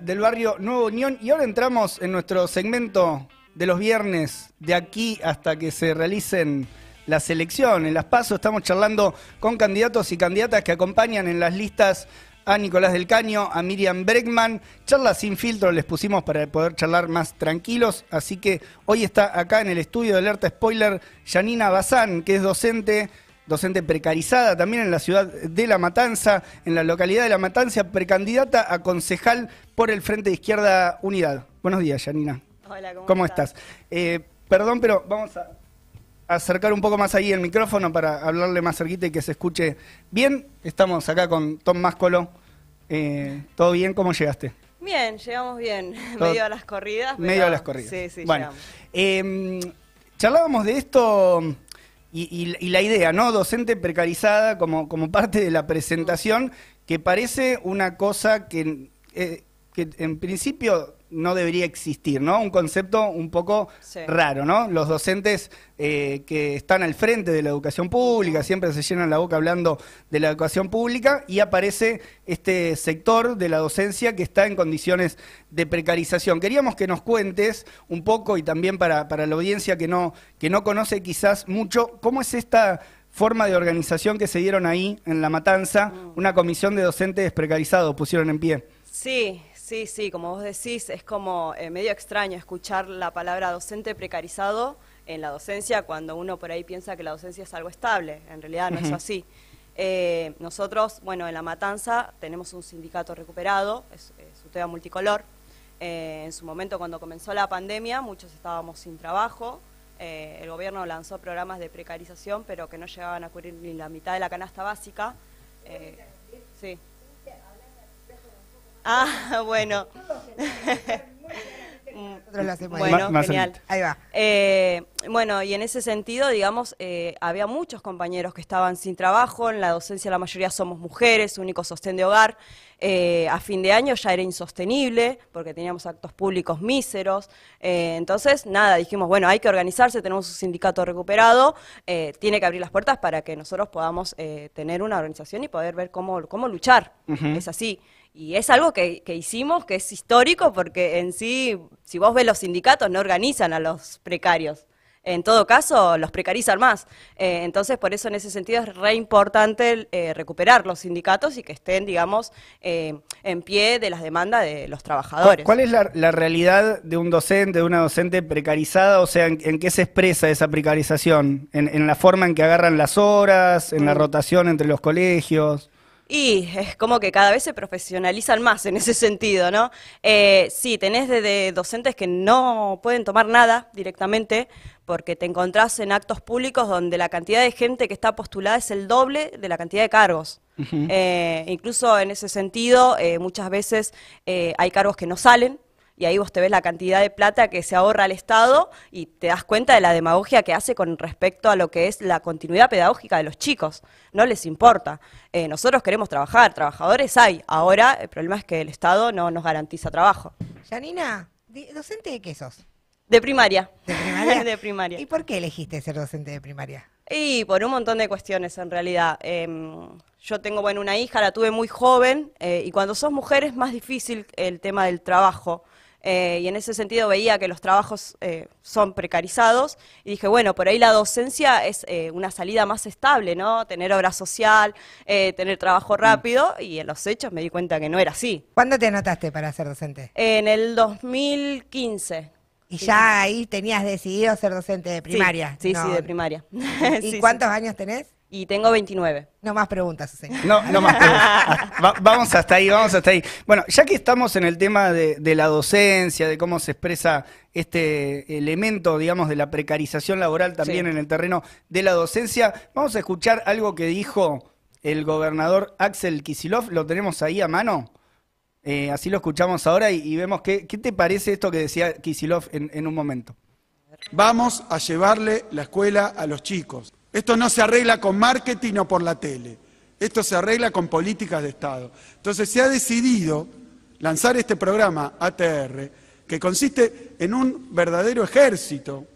del barrio Nuevo Unión y ahora entramos en nuestro segmento de los viernes, de aquí hasta que se realicen las elecciones, las pasos. Estamos charlando con candidatos y candidatas que acompañan en las listas a Nicolás del Caño, a Miriam Bregman. Charla sin filtro les pusimos para poder charlar más tranquilos. Así que hoy está acá en el estudio de Alerta Spoiler Janina Bazán, que es docente docente precarizada también en la ciudad de La Matanza, en la localidad de La Matanza, precandidata a concejal por el Frente de Izquierda Unidad. Buenos días, Janina. Hola, ¿cómo, estás? Eh, perdón, pero vamos a acercar un poco más ahí el micrófono para hablarle más cerquita y que se escuche bien. Estamos acá con Tom Máscolo. Eh, ¿Todo bien? ¿Cómo llegaste? Bien, llegamos bien. Medio a las corridas. Medio a las corridas. Sí, sí, bueno, eh, charlábamos de esto y, la idea, ¿no? Docente precarizada como, como parte de la presentación, que parece una cosa que, eh, que en principio no debería existir, ¿no? Un concepto un poco raro, ¿no? Los docentes eh, que están al frente de la educación pública siempre se llenan la boca hablando de la educación pública y aparece este sector de la docencia que está en condiciones de precarización. Queríamos que nos cuentes un poco y también para, para la audiencia que no, que no conoce quizás mucho, ¿cómo es esta forma de organización que se dieron ahí en La Matanza? Mm. Una comisión de docentes precarizados pusieron en pie. Sí, Sí, sí, como vos decís, es como eh, medio extraño escuchar la palabra docente precarizado en la docencia cuando uno por ahí piensa que la docencia es algo estable. En realidad no es así. Eh, nosotros, bueno, en La Matanza tenemos un sindicato recuperado, es, un tema multicolor. Eh, en su momento, cuando comenzó la pandemia, muchos estábamos sin trabajo. el gobierno lanzó programas de precarización, pero que no llegaban a cubrir ni la mitad de la canasta básica. sí. Ah, bueno. bueno, genial. Ahí va. Eh, bueno, y en ese sentido, digamos, eh, había muchos compañeros que estaban sin trabajo. En la docencia la mayoría somos mujeres, único sostén de hogar. Eh, a fin de año ya era insostenible porque teníamos actos públicos míseros. entonces, nada, dijimos, bueno, hay que organizarse, tenemos un sindicato recuperado, tiene que abrir las puertas para que nosotros podamos tener una organización y poder ver cómo, cómo luchar. Es así. Y es algo que, hicimos, que es histórico, porque en sí, si vos ves los sindicatos, no organizan a los precarios. En todo caso, los precarizan más. Eh, entonces, por eso en ese sentido es re importante eh, recuperar los sindicatos y que estén, digamos, eh, en pie de las demandas de los trabajadores. ¿Cuál es la, realidad de un docente, de una docente precarizada? O sea, ¿en, qué se expresa esa precarización? ¿En, la forma en que agarran las horas, en la mm. rotación entre los colegios? Y es como que cada vez se profesionalizan más en ese sentido, ¿no? Eh, sí, tenés de, docentes que no pueden tomar nada directamente porque te encontrás en actos públicos donde la cantidad de gente que está postulada es el doble de la cantidad de cargos. Eh, incluso en ese sentido, eh, muchas veces hay cargos que no salen y ahí vos te ves la cantidad de plata que se ahorra al Estado y te das cuenta de la demagogia que hace con respecto a lo que es la continuidad pedagógica de los chicos. No les importa. Eh, nosotros queremos trabajar, trabajadores hay. Ahora el problema es que el Estado no nos garantiza trabajo. Janina, ¿docente de qué sos? De primaria. ¿De primaria? de primaria. ¿Y por qué elegiste ser docente de primaria? Y por un montón de cuestiones en realidad. Em, yo tengo bueno una hija, la tuve muy joven, eh, y cuando sos mujer es más difícil el tema del trabajo. Eh, y en ese sentido veía que los trabajos eh, son precarizados y dije, bueno, por ahí la docencia es eh, una salida más estable, ¿no? Tener obra social, tener trabajo mm. rápido y en los hechos me di cuenta que no era así. ¿Cuándo te anotaste para ser docente? En el 2015. ¿Y ya ahí tenías decidido ser docente de primaria? Sí, sí, de primaria. ¿Y cuántos años tenés? Y tengo 29. No más preguntas, señor. No, no más preguntas. vamos hasta ahí, vamos hasta ahí. Bueno, ya que estamos en el tema de, la docencia, de cómo se expresa este elemento, digamos, de la precarización laboral también en el terreno de la docencia, vamos a escuchar algo que dijo el gobernador Axel Kisilov. ¿Lo tenemos ahí a mano? Eh, así lo escuchamos ahora y, vemos qué, qué te parece esto que decía Kisilov en un momento. Vamos a llevarle la escuela a los chicos. Esto no se arregla con marketing o por la tele. Esto se arregla con políticas de Estado. Entonces se ha decidido lanzar este programa ATR, que consiste en un verdadero ejército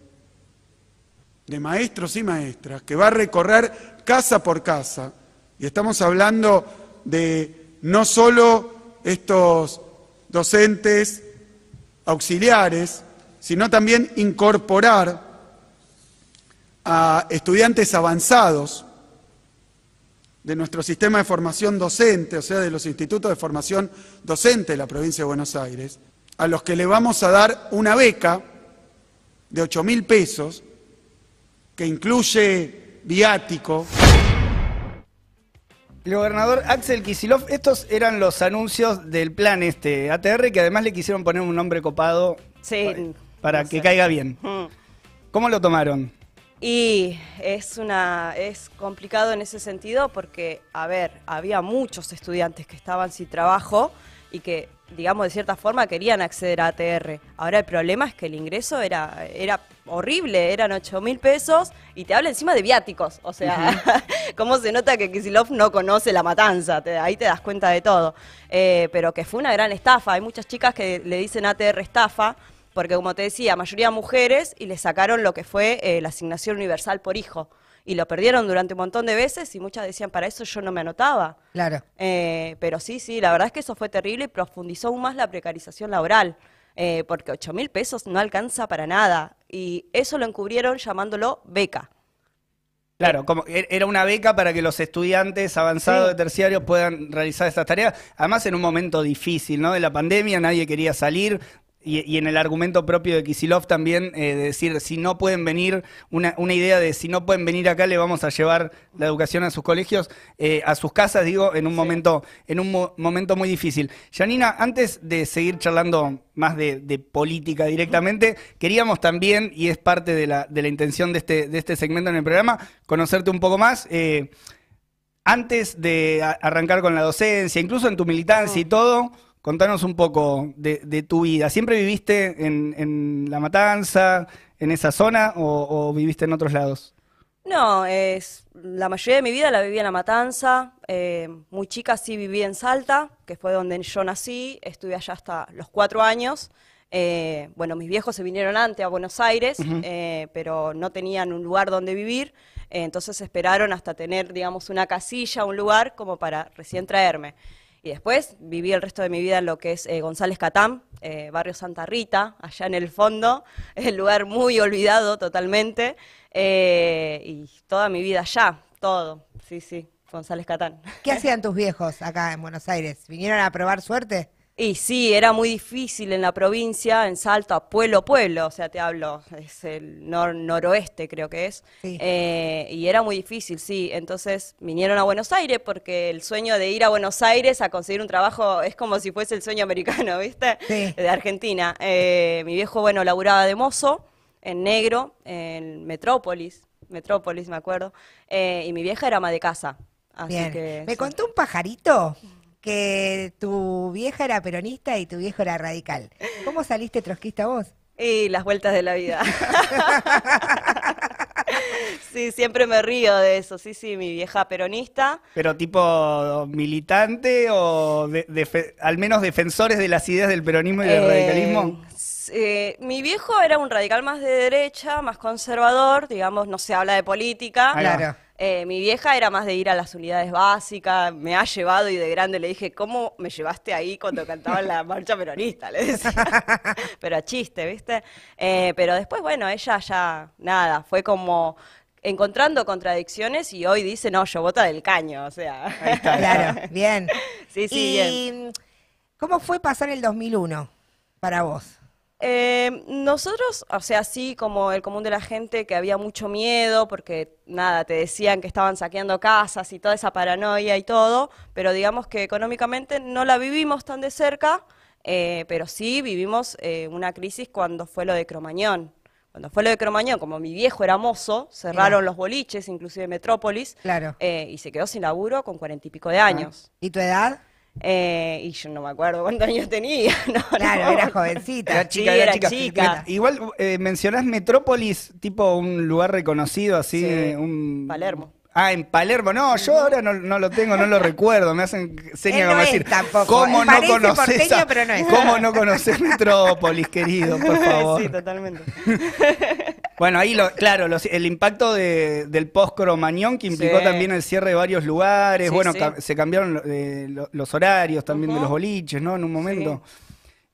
de maestros y maestras que va a recorrer casa por casa. Y estamos hablando de no solo estos docentes auxiliares, sino también incorporar a estudiantes avanzados de nuestro sistema de formación docente, o sea, de los institutos de formación docente de la provincia de Buenos Aires, a los que le vamos a dar una beca de 8 mil pesos, que incluye viático. El gobernador Axel Kisilov, estos eran los anuncios del plan este ATR, que además le quisieron poner un nombre copado para, que caiga bien. Mm. ¿Cómo lo tomaron? Y es una es complicado en ese sentido porque, a ver, había muchos estudiantes que estaban sin trabajo y que, digamos, de cierta forma querían acceder a ATR. Ahora el problema es que el ingreso era, era horrible, eran 8 mil pesos y te habla encima de viáticos. O sea, cómo se nota que Kisilov no conoce la matanza, ahí te das cuenta de todo. Eh, pero que fue una gran estafa. Hay muchas chicas que le dicen ATR estafa porque como te decía, mayoría mujeres y le sacaron lo que fue eh, la asignación universal por hijo. Y lo perdieron durante un montón de veces y muchas decían, para eso yo no me anotaba. Claro. Eh, pero sí, sí, la verdad es que eso fue terrible y profundizó aún más la precarización laboral. Eh, porque 8 mil pesos no alcanza para nada. Y eso lo encubrieron llamándolo beca. Claro, como e-, era una beca para que los estudiantes avanzados de terciario puedan realizar estas tareas. Además, en un momento difícil, ¿no? De la pandemia, nadie quería salir, y, en el argumento propio de Kisilov también, eh, de decir, si no pueden venir, una, una, idea de si no pueden venir acá, le vamos a llevar la educación a sus colegios, eh, a sus casas, digo, en un, momento, en un momento muy difícil. Janina, antes de seguir charlando más de, política directamente, queríamos también, y es parte de la, de la intención de este, de este segmento en el programa, conocerte un poco más. Eh, antes de arrancar con la docencia, incluso en tu militancia y todo, Contanos un poco de, tu vida. ¿Siempre viviste en, La Matanza, en esa zona, o, viviste en otros lados? No, es, la mayoría de mi vida la viví en La Matanza. Eh, muy chica sí viví en Salta, que fue donde yo nací. Estuve allá hasta los cuatro años. Eh, bueno, mis viejos se vinieron antes a Buenos Aires, eh, pero no tenían un lugar donde vivir. entonces esperaron hasta tener, digamos, una casilla, un lugar como para recién traerme. Y después viví el resto de mi vida en lo que es eh, González Catán, eh, barrio Santa Rita, allá en el fondo, el lugar muy olvidado totalmente, eh, y toda mi vida allá, todo, sí, sí, González Catán. ¿Qué hacían tus viejos acá en Buenos Aires? ¿Vinieron a probar suerte? Y sí, era muy difícil en la provincia, en Salta, pueblo pueblo, o sea, te hablo, es el noroeste creo que es, eh, y era muy difícil, sí. Entonces vinieron a Buenos Aires porque el sueño de ir a Buenos Aires a conseguir un trabajo es como si fuese el sueño americano, ¿viste? De Argentina. Eh, mi viejo, bueno, laburaba de mozo en negro, en Metrópolis, Metrópolis me acuerdo, eh, y mi vieja era ama de casa. Así Que, ¿Me contó un pajarito? Que tu vieja era peronista y tu viejo era radical. ¿Cómo saliste trotskista vos? Y las vueltas de la vida. sí, siempre me río de eso. Sí, sí, mi vieja peronista. ¿Pero tipo militante o al menos defensores de las ideas del peronismo y del eh, radicalismo? Eh, mi viejo era un radical más de derecha, más conservador, digamos, no se habla de política. Claro. Eh, mi vieja era más de ir a las unidades básicas, me ha llevado y de grande le dije, ¿cómo me llevaste ahí cuando cantaba la marcha peronista? Le decía. pero a chiste, ¿viste? Eh, pero después, bueno, ella ya, nada, fue como encontrando contradicciones y hoy dice, no, yo vota del caño, o sea. Claro, bien. Sí, sí, bien. ¿Cómo fue pasar el 2001 para vos? Eh, nosotros, o sea, sí, como el común de la gente, que había mucho miedo, porque nada, te decían que estaban saqueando casas y toda esa paranoia y todo, pero digamos que económicamente no la vivimos tan de cerca, eh, pero sí vivimos eh, una crisis cuando fue lo de Cromañón. Cuando fue lo de Cromañón, como mi viejo era mozo, cerraron los boliches, inclusive Metrópolis, claro. y se quedó sin laburo con cuarenta y pico de años. ¿Y tu edad? Eh, y yo no me acuerdo cuántos años tenía. claro, era jovencita. Era chica, era, chica. Igual eh, mencionás Metrópolis, tipo un lugar reconocido, así. Un... Palermo. Ah, en Palermo. No, yo ahora no, lo tengo, no lo recuerdo. Me hacen señas como decir. ¿Cómo no conoces? ¿Cómo no conoces Metrópolis, querido? Por favor. Sí, totalmente. Bueno, ahí, lo, claro, el impacto del post-cromañón que implicó también el cierre de varios lugares. bueno, se cambiaron eh, los horarios también de los boliches, ¿no? En un momento.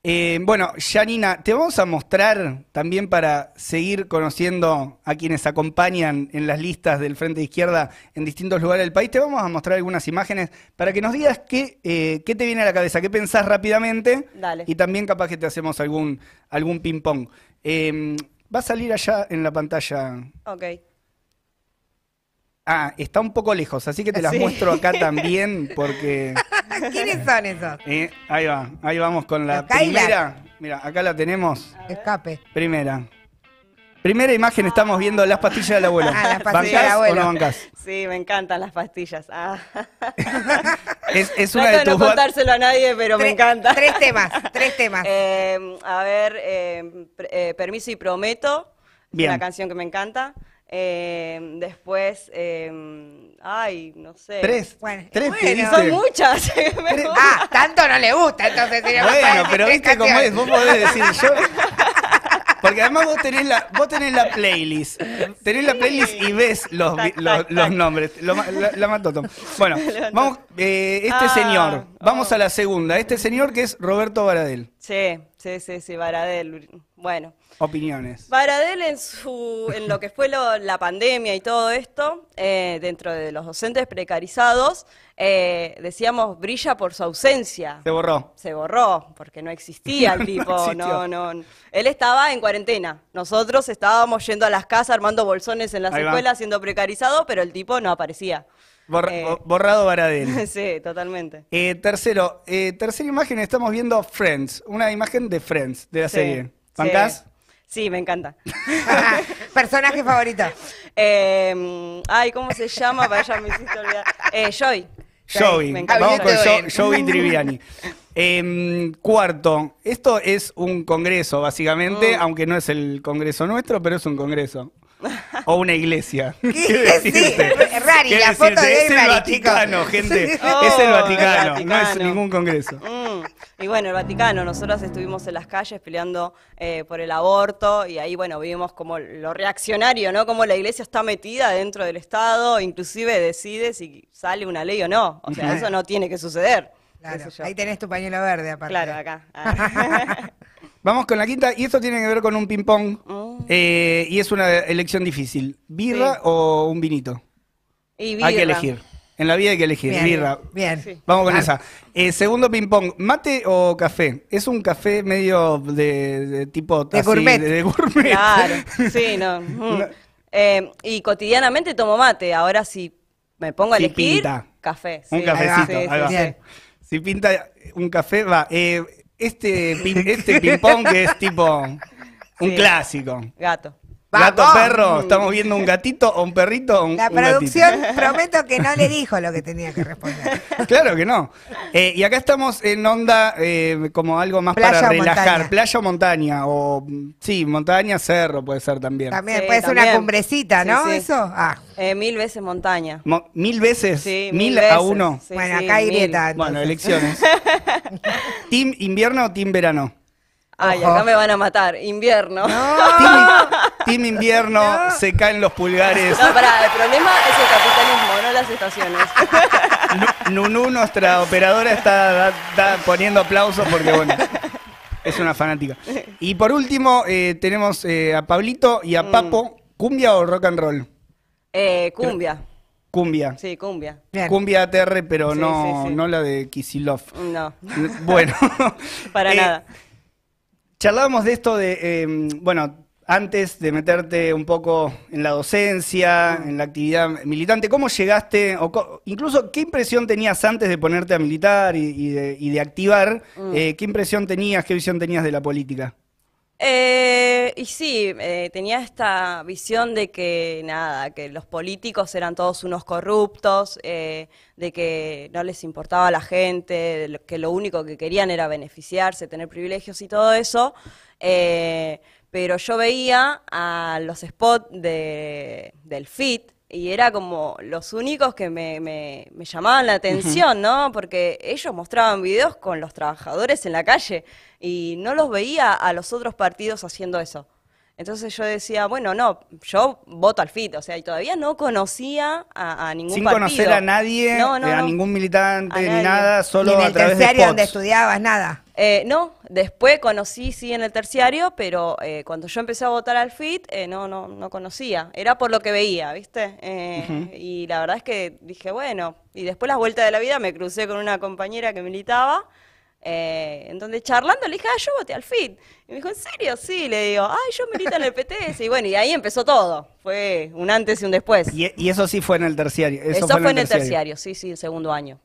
Eh, bueno, Janina, te vamos a mostrar también para seguir conociendo a quienes acompañan en las listas del Frente de Izquierda en distintos lugares del país. Te vamos a mostrar algunas imágenes para que nos digas qué, eh, qué te viene a la cabeza, qué pensás rápidamente. Dale. Y también capaz que te hacemos algún, algún ping-pong. Eh, va a salir allá en la pantalla. Ok. Ah, está un poco lejos, así que te las muestro acá también porque... ¿Quiénes son esos? Eh, ahí va, ahí vamos con la primera. Mira, acá la tenemos. Escape. Primera. Primera imagen estamos viendo las pastillas del abuelo. Ah, las pastillas del abuelo. o no bancás? Sí, me encantan las pastillas. Ah. es, es una de, no contárselo a nadie, pero me encanta. Tres temas, tres temas. Eh, a ver, eh, eh, Permiso y Prometo. Bien. Una canción que me encanta. Eh, después, eh, ay, no sé. Tres. Bueno, tres son muchas. ah, tanto no le gusta, entonces Bueno, pero viste cómo es, vos podés decir yo. Porque además vos tenés la, vos tenés la playlist. Tenés la playlist y ves los, los, nombres. la, mató Tom. Bueno, vamos, eh, este ah, señor. Vamos a la segunda. Este señor que es Roberto Baradel. Sí, sí, sí, sí, Baradel. Bueno. Opiniones. Baradel en, su, en lo que fue la pandemia y todo esto, eh, dentro de los docentes precarizados, eh, decíamos, brilla por su ausencia. Se borró. Se borró, porque no existía el tipo. no, no, Él estaba en cuarentena. Nosotros estábamos yendo a las casas, armando bolsones en las escuelas, siendo precarizado, pero el tipo no aparecía. Eh, borrado Baradel. sí, totalmente. tercero, tercera imagen, estamos viendo Friends, una imagen de Friends, de la serie. ¿Bancás? Sí, me encanta. ¿Personaje favorito? Em, ay, ¿cómo se llama? Vaya, me hiciste olvidar. Eh, Joy. Joey. Vamos con Joey Triviani. Em, cuarto, esto es un congreso, básicamente, mm. aunque no es el congreso nuestro, pero es un congreso. O una iglesia. ¿Qué, ¿Qué sí, Rari, la foto de Es el Vaticano, gente. es el Vaticano, no es ningún congreso. Mm. Y bueno, el Vaticano, nosotros estuvimos en las calles peleando eh, por el aborto y ahí, bueno, vimos como lo reaccionario, ¿no? Como la iglesia está metida dentro del Estado, inclusive decide si sale una ley o no. O sea, eso no tiene que suceder. Claro, ahí tenés tu pañuelo verde, aparte. Claro, acá. Vamos con la quinta, y esto tiene que ver con un ping-pong. Oh. Eh, y es una elección difícil. ¿Birra o un vinito? Hay que elegir. En la vida hay que elegir. birra. Bien. Vamos con esa. Eh, segundo ping-pong, ¿mate o café? Es un café medio de, tipo. De gourmet. De, gourmet. Claro, sí, no. Mm. Eh, y cotidianamente tomo mate. Ahora si me pongo a elegir. Pinta. Café. Un cafecito. Si pinta un café, va. Eh, este, este ping-pong que es tipo un clásico. Gato. Gato, perro, estamos viendo un gatito o un perrito o un La producción prometo que no le dijo lo que tenía que responder. Claro que no. Eh, y acá estamos en onda eh, como algo más para relajar. Playa o montaña. O sí, montaña, cerro puede ser también. También puede ser una cumbrecita, ¿no? Eso. Ah. Eh, mil veces montaña. ¿Mil veces? Sí, mil, a uno. bueno, acá hay grieta. Bueno, elecciones. ¿Team invierno o team verano? Ay, acá me van a matar. Invierno. Team, invierno, se caen los pulgares. No, pará, el problema es el capitalismo, no las estaciones. Nunu, nuestra operadora, está poniendo aplausos porque, bueno, es una fanática. Y por último, eh, tenemos eh, a Pablito y a mm. Papo. ¿Cumbia o rock and roll? Eh, cumbia. Cumbia. Sí, cumbia. Cumbia ATR, pero no, no la de Kisilov. No. Bueno. Para nada. Charlábamos de esto de, em, bueno, antes de meterte un poco en la docencia, en la actividad militante, ¿cómo llegaste, o incluso qué impresión tenías antes de ponerte a militar y, de, activar? Mm. Eh, ¿Qué impresión tenías, qué visión tenías de la política? Eh, y sí, eh, tenía esta visión de que nada, que los políticos eran todos unos corruptos, eh, de que no les importaba a la gente, que lo único que querían era beneficiarse, tener privilegios y todo eso. pero yo veía a los spots de, del FIT, y era como los únicos que me, me, llamaban la atención, ¿no? Porque ellos mostraban videos con los trabajadores en la calle y no los veía a los otros partidos haciendo eso. Entonces yo decía, bueno, no, yo voto al FIT, o sea, y todavía no conocía a, ningún Sin conocer a nadie, eh, a ningún militante, ni nada, solo en el a través terciario donde estudiabas, nada? Eh, no, después conocí, sí, en el terciario, pero eh, cuando yo empecé a votar al FIT, no, no, no conocía. Era por lo que veía, ¿viste? Y la verdad es que dije, bueno, y después las vueltas de la vida me crucé con una compañera que militaba, eh, en donde charlando le dije, ah, yo voté al FIT. Y me dijo, ¿en serio? Sí, le digo, ay, yo milito en el PTS. Y bueno, y ahí empezó todo. Fue un antes y un después. Y, eso sí fue en el terciario. Eso, fue, en el terciario. sí, sí, el segundo año.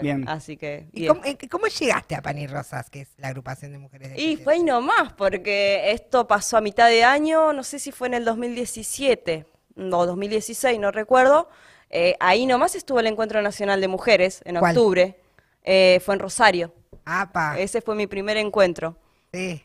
Bien. Así que. ¿Y cómo, llegaste a Pani Rosas, que es la agrupación de mujeres de Y fue ahí nomás, porque esto pasó a mitad de año, no sé si fue en el 2017 o 2016, no recuerdo. Eh, ahí nomás estuvo el Encuentro Nacional de Mujeres en octubre. Eh, fue en Rosario. Ese fue mi primer encuentro. Sí.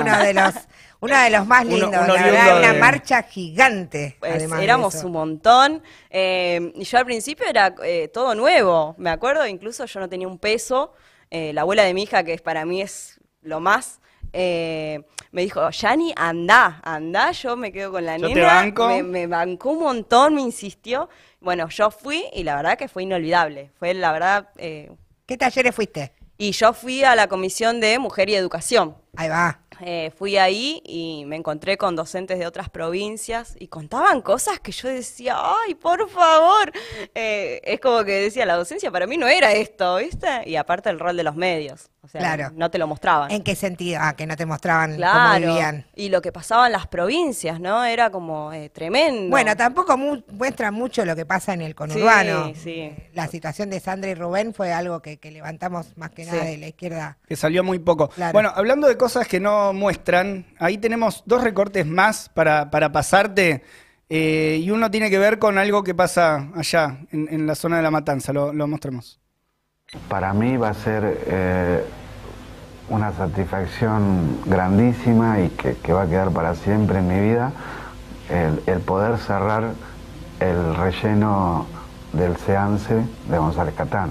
uno de los uno de los más lindos, una marcha gigante. Pues éramos un montón. Eh, y yo al principio era eh, todo nuevo. Me acuerdo, incluso yo no tenía un peso. Eh, la abuela de mi hija, que para mí es lo más, me dijo, Yani, anda, anda, yo me quedo con la yo nena. Me, me, bancó un montón, me insistió. Bueno, yo fui y la verdad que fue inolvidable. Fue la verdad. ¿Qué talleres fuiste? Y yo fui a la Comisión de Mujer y Educación. Ahí va. Eh, fui ahí y me encontré con docentes de otras provincias y contaban cosas que yo decía, ay, por favor. Eh, es como que decía, la docencia para mí no era esto, ¿viste? Y aparte el rol de los medios. O sea, claro. no te lo mostraban. ¿En qué sentido? Ah, que no te mostraban cómo vivían. Y lo que pasaba en las provincias, ¿no? Era como eh, tremendo. Bueno, tampoco muestra mucho lo que pasa en el conurbano. Sí, sí. La situación de Sandra y Rubén fue algo que, levantamos más que nada de la izquierda. Que salió muy poco. Bueno, hablando de cosas que no muestran, ahí tenemos dos recortes más para, para pasarte. Eh, y uno tiene que ver con algo que pasa allá, en, la zona de la matanza. Lo, mostramos. Para mí va a ser eh, una satisfacción grandísima y que, va a quedar para siempre en mi vida el, poder cerrar el relleno del SEANCE de González Catán.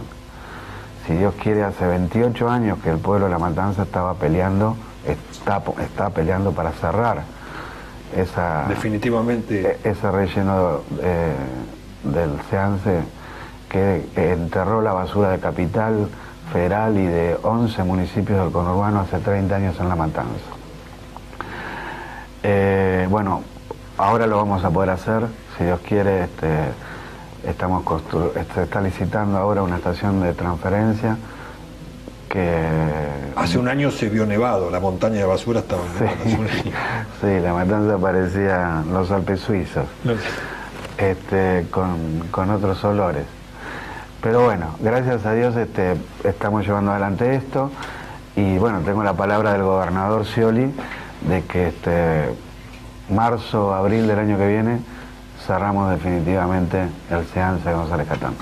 Si Dios quiere, hace 28 años que el pueblo de La Matanza estaba peleando está, está peleando para cerrar esa, definitivamente e, ese relleno eh, del SEANCE que, enterró la basura de Capital Federal y de 11 municipios del conurbano hace 30 años en La Matanza. Eh, bueno, ahora lo vamos a poder hacer, si Dios quiere, este, estamos este, está licitando ahora una estación de transferencia Hace un año se vio nevado, la montaña de basura estaba nevada. Sí, la matanza parecía los Alpes suizos, este, con, otros olores. Pero bueno, gracias a Dios este, estamos llevando adelante esto y bueno, tengo la palabra del gobernador Scioli de que este marzo, abril del año que viene cerramos definitivamente el seance de González Catán.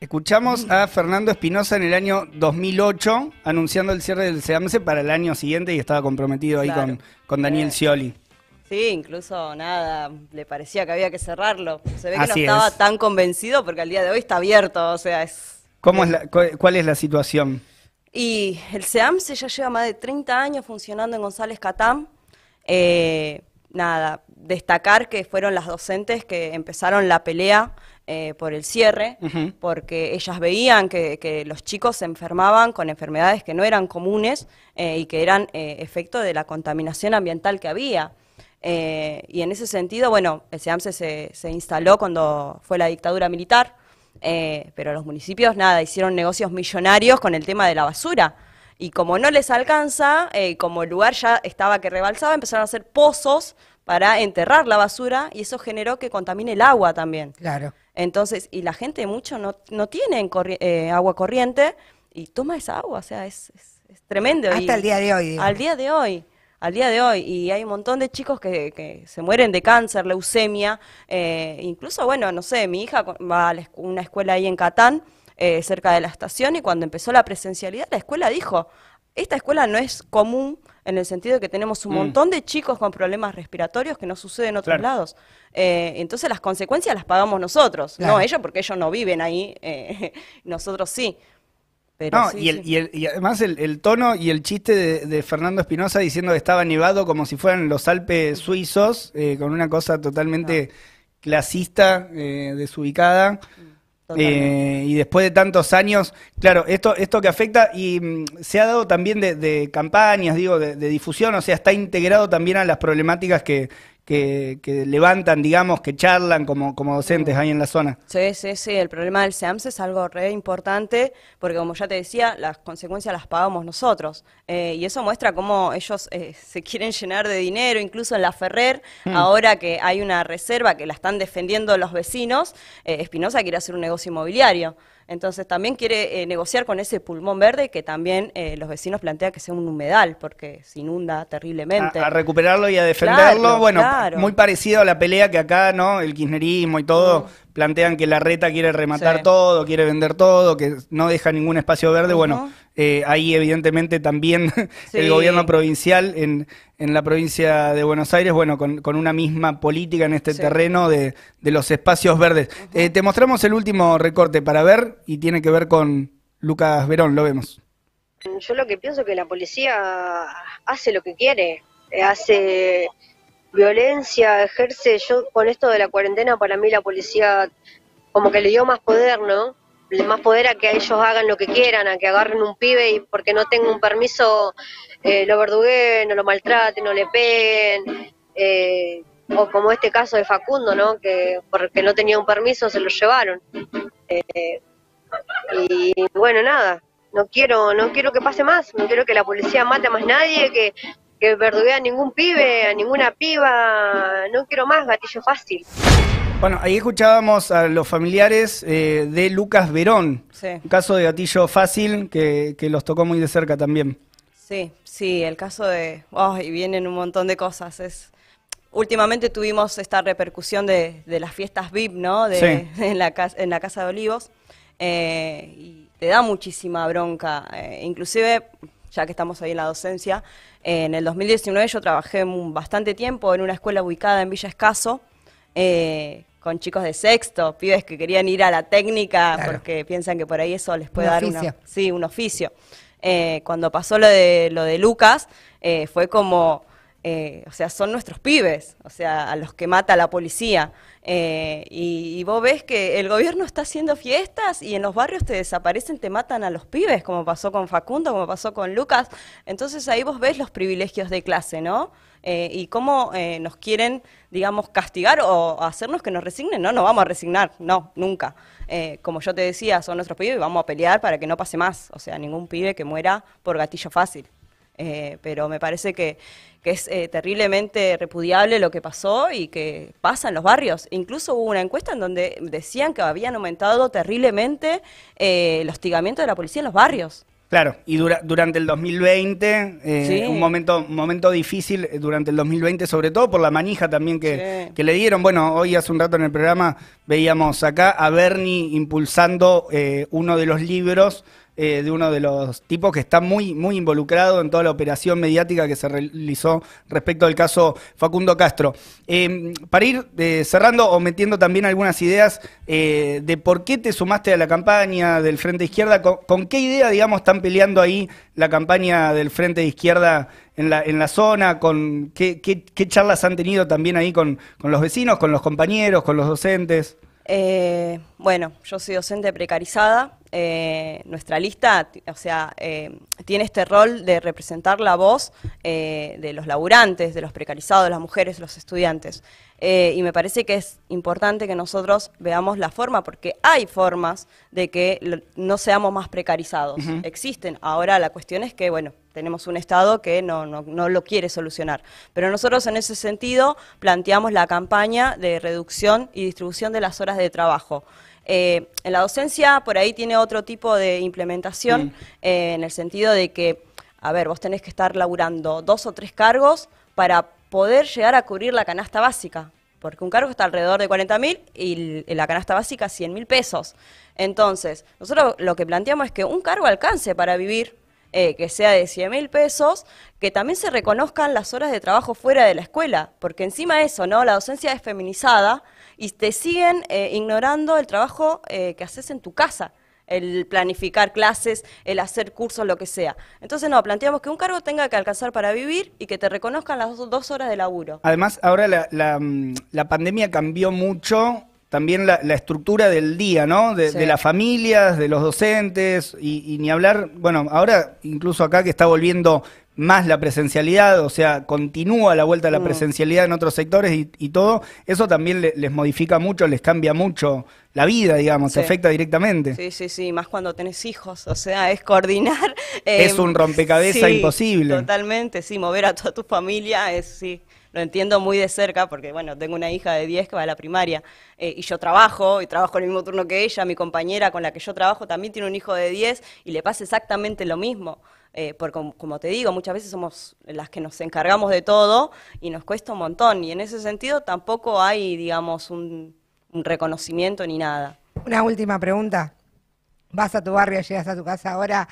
Escuchamos a Fernando Espinosa en el año 2008 anunciando el cierre del SEAMSE para el año siguiente y estaba comprometido ahí con, con, Daniel Scioli. Sí, incluso nada, le parecía que había que cerrarlo. Se ve que no estaba tan convencido porque al día de hoy está abierto, o sea, es... ¿Cómo es la, ¿Cuál es la situación? Y el SEAMSE ya lleva más de 30 años funcionando en González Catán. Eh, nada, destacar que fueron las docentes que empezaron la pelea eh, por el cierre, porque ellas veían que, los chicos se enfermaban con enfermedades que no eran comunes eh, y que eran eh, efecto de la contaminación ambiental que había. Y en ese sentido, bueno, el SEAMSE se, se instaló cuando fue la dictadura militar, pero los municipios, nada, hicieron negocios millonarios con el tema de la basura. Y como no les alcanza, como el lugar ya estaba que rebalsaba, empezaron a hacer pozos para enterrar la basura y eso generó que contamine el agua también. Claro. Entonces, y la gente mucho no, no tiene eh, agua corriente y toma esa agua, o sea, es, es, tremendo. Hasta el día de hoy. Al día de hoy, al día de hoy. Y hay un montón de chicos que, que se mueren de cáncer, leucemia, eh, incluso, bueno, no sé, mi hija va a una escuela ahí en Catán, eh, cerca de la estación, y cuando empezó la presencialidad, la escuela dijo, esta escuela no es común en el sentido de que tenemos un mm. montón de chicos con problemas respiratorios que no suceden en otros lados. Eh, entonces las consecuencias las pagamos nosotros, no ellos porque ellos no viven ahí, eh, nosotros sí. No, y, además el, tono y el chiste de, Fernando Espinosa diciendo que estaba nevado como si fueran los Alpes suizos, eh, con una cosa totalmente clasista, eh, desubicada. Eh, y después de tantos años, claro, esto, esto que afecta y mm, se ha dado también de, campañas, digo, de, difusión, o sea, está integrado también a las problemáticas que, que, levantan, digamos, que charlan como, como docentes ahí en la zona. Sí, sí, sí, el problema del SEAMS es algo re importante porque como ya te decía, las consecuencias las pagamos nosotros eh, y eso muestra cómo ellos eh, se quieren llenar de dinero, incluso en la Ferrer, hmm. ahora que hay una reserva que la están defendiendo los vecinos, eh, Espinosa quiere hacer un negocio inmobiliario. Entonces también quiere eh, negociar con ese pulmón verde que también eh, los vecinos plantean que sea un humedal porque se inunda terriblemente. A, recuperarlo y a defenderlo, bueno, muy parecido a la pelea que acá, ¿no? El kirchnerismo y todo. Mm plantean que la reta quiere rematar todo, quiere vender todo, que no deja ningún espacio verde. Bueno, eh, ahí evidentemente también el gobierno provincial en, en, la provincia de Buenos Aires, bueno, con, con una misma política en este terreno de, de, los espacios verdes. Eh, te mostramos el último recorte para ver y tiene que ver con Lucas Verón, lo vemos. Yo lo que pienso es que la policía hace lo que quiere, hace violencia ejerce, yo con esto de la cuarentena, para mí la policía como que le dio más poder, ¿no? Más poder a que ellos hagan lo que quieran, a que agarren un pibe y porque no tenga un permiso eh, lo verduguen, no lo maltraten, no le peguen. Eh, o como este caso de Facundo, ¿no? Que porque no tenía un permiso se lo llevaron. Eh, y bueno, nada, no quiero, no quiero que pase más, no quiero que la policía mate a más nadie, que que verduguea a ningún pibe, a ninguna piba, no quiero más gatillo fácil. Bueno, ahí escuchábamos a los familiares eh, de Lucas Verón, un caso de gatillo fácil que, los tocó muy de cerca también. Sí, sí, el caso de... Oh, y vienen un montón de cosas. Es, últimamente tuvimos esta repercusión de, las fiestas VIP, ¿no? De, en, la, en la Casa de Olivos. Eh, y te da muchísima bronca. Eh, inclusive ya que estamos ahí en la docencia. en el 2019 yo trabajé bastante tiempo en una escuela ubicada en Villa Escaso, con chicos de sexto, pibes que querían ir a la técnica porque piensan que por ahí eso les puede dar sí, un oficio. Eh, cuando pasó lo de, lo de Lucas, eh, fue como eh, o sea, son nuestros pibes, o sea, a los que mata la policía. Eh, y, vos ves que el gobierno está haciendo fiestas y en los barrios te desaparecen, te matan a los pibes, como pasó con Facundo, como pasó con Lucas. Entonces ahí vos ves los privilegios de clase, ¿no? Eh, y cómo nos quieren, digamos, castigar o hacernos que nos resignen. No, no vamos a resignar, no, nunca. como yo te decía, son nuestros pibes y vamos a pelear para que no pase más. O sea, ningún pibe que muera por gatillo fácil. pero me parece que que es eh, terriblemente repudiable lo que pasó y que pasa en los barrios. Incluso hubo una encuesta en donde decían que habían aumentado terriblemente eh, el hostigamiento de la policía en los barrios. Claro, y durante el 2020, eh, un momento, momento difícil durante el 2020, sobre todo por la manija también que, que, le dieron. Bueno, hoy hace un rato en el programa veíamos acá a Bernie impulsando uno de los libros eh, de uno de los tipos que está muy, muy involucrado en toda la operación mediática que se realizó respecto al caso Facundo Castro. Eh, para ir eh, cerrando o metiendo también algunas ideas de por qué te sumaste a la campaña del Frente Izquierda, con, qué idea, digamos, están peleando ahí la campaña del Frente de Izquierda en la, en la zona, con qué, qué, charlas han tenido también ahí con, con los vecinos, con los compañeros, con los docentes. bueno, yo soy docente precarizada, eh, nuestra lista, o sea, eh, tiene este rol de representar la voz eh, de los laburantes, de los precarizados, de las mujeres, los estudiantes. y me parece que es importante que nosotros veamos la forma, porque hay formas de que no seamos más precarizados. Existen. Ahora la cuestión es que, bueno, tenemos un Estado que no, no, no, lo quiere solucionar. Pero nosotros en ese sentido planteamos la campaña de reducción y distribución de las horas de trabajo. Eh, en la docencia por ahí tiene otro tipo de implementación mm. eh, en el sentido de que, a ver, vos tenés que estar laburando dos o tres cargos para poder llegar a cubrir la canasta básica, porque un cargo está alrededor de 40 mil y la canasta básica 100 mil pesos. Entonces, nosotros lo que planteamos es que un cargo alcance para vivir, eh, que sea de 100 mil pesos, que también se reconozcan las horas de trabajo fuera de la escuela, porque encima de eso, ¿no? La docencia es feminizada y te siguen eh, ignorando el trabajo eh, que haces en tu casa. el planificar clases, el hacer cursos, lo que sea. Entonces, no, planteamos que un cargo tenga que alcanzar para vivir y que te reconozcan las dos horas de laburo. Además, ahora la, la, mm, la pandemia cambió mucho también la, estructura del día, ¿no? De, las familias, de los docentes, y, ni hablar, bueno, ahora incluso acá que está volviendo más la presencialidad, o sea, continúa la vuelta a la mm. presencialidad en otros sectores y, todo, eso también les modifica mucho, les cambia mucho la vida, digamos, se afecta directamente. Sí, sí, sí, más cuando tenés hijos, o sea, es coordinar. es un rompecabezas imposible. Totalmente, sí, mover a toda tu familia es, sí lo entiendo muy de cerca porque, bueno, tengo una hija de 10 que va a la primaria eh, y yo trabajo y trabajo en el mismo turno que ella, mi compañera con la que yo trabajo también tiene un hijo de 10 y le pasa exactamente lo mismo. Eh, porque como te digo, muchas veces somos las que nos encargamos de todo y nos cuesta un montón. Y en ese sentido tampoco hay, digamos, un, un reconocimiento ni nada. Una última pregunta. Vas a tu barrio, llegas a tu casa ahora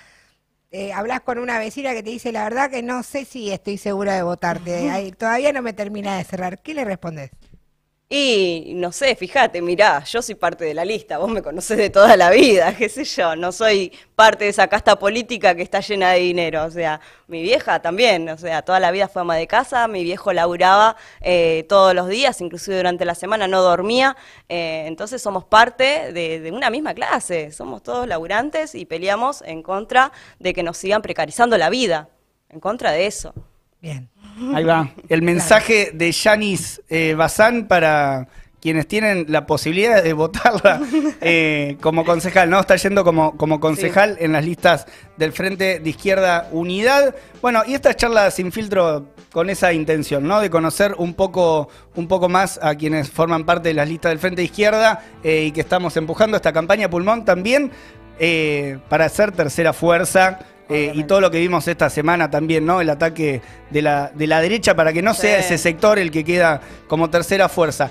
eh, hablas con una vecina que te dice, la verdad que no sé si estoy segura de votarte, todavía no me termina de cerrar. ¿Qué le respondes? Y no sé, fíjate, mirá, yo soy parte de la lista, vos me conocés de toda la vida, qué sé yo, no soy parte de esa casta política que está llena de dinero, o sea, mi vieja también, o sea, toda la vida fue ama de casa, mi viejo laburaba eh, todos los días, inclusive durante la semana no dormía, eh, entonces somos parte de, de, una misma clase, somos todos laburantes y peleamos en contra de que nos sigan precarizando la vida, en contra de eso. Bien. Ahí va. El mensaje de Yanis eh, Bazán para quienes tienen la posibilidad de votarla eh, como concejal, ¿no? Está yendo como, como concejal en las listas del Frente de Izquierda Unidad. Bueno, y esta charla sin filtro con esa intención, ¿no? De conocer un poco, un poco más a quienes forman parte de las listas del Frente de Izquierda eh, y que estamos empujando esta campaña Pulmón también para ser tercera fuerza eh, y todo lo que vimos esta semana también, ¿no? El ataque de la, de la derecha para que no sea ese sector el que queda como tercera fuerza.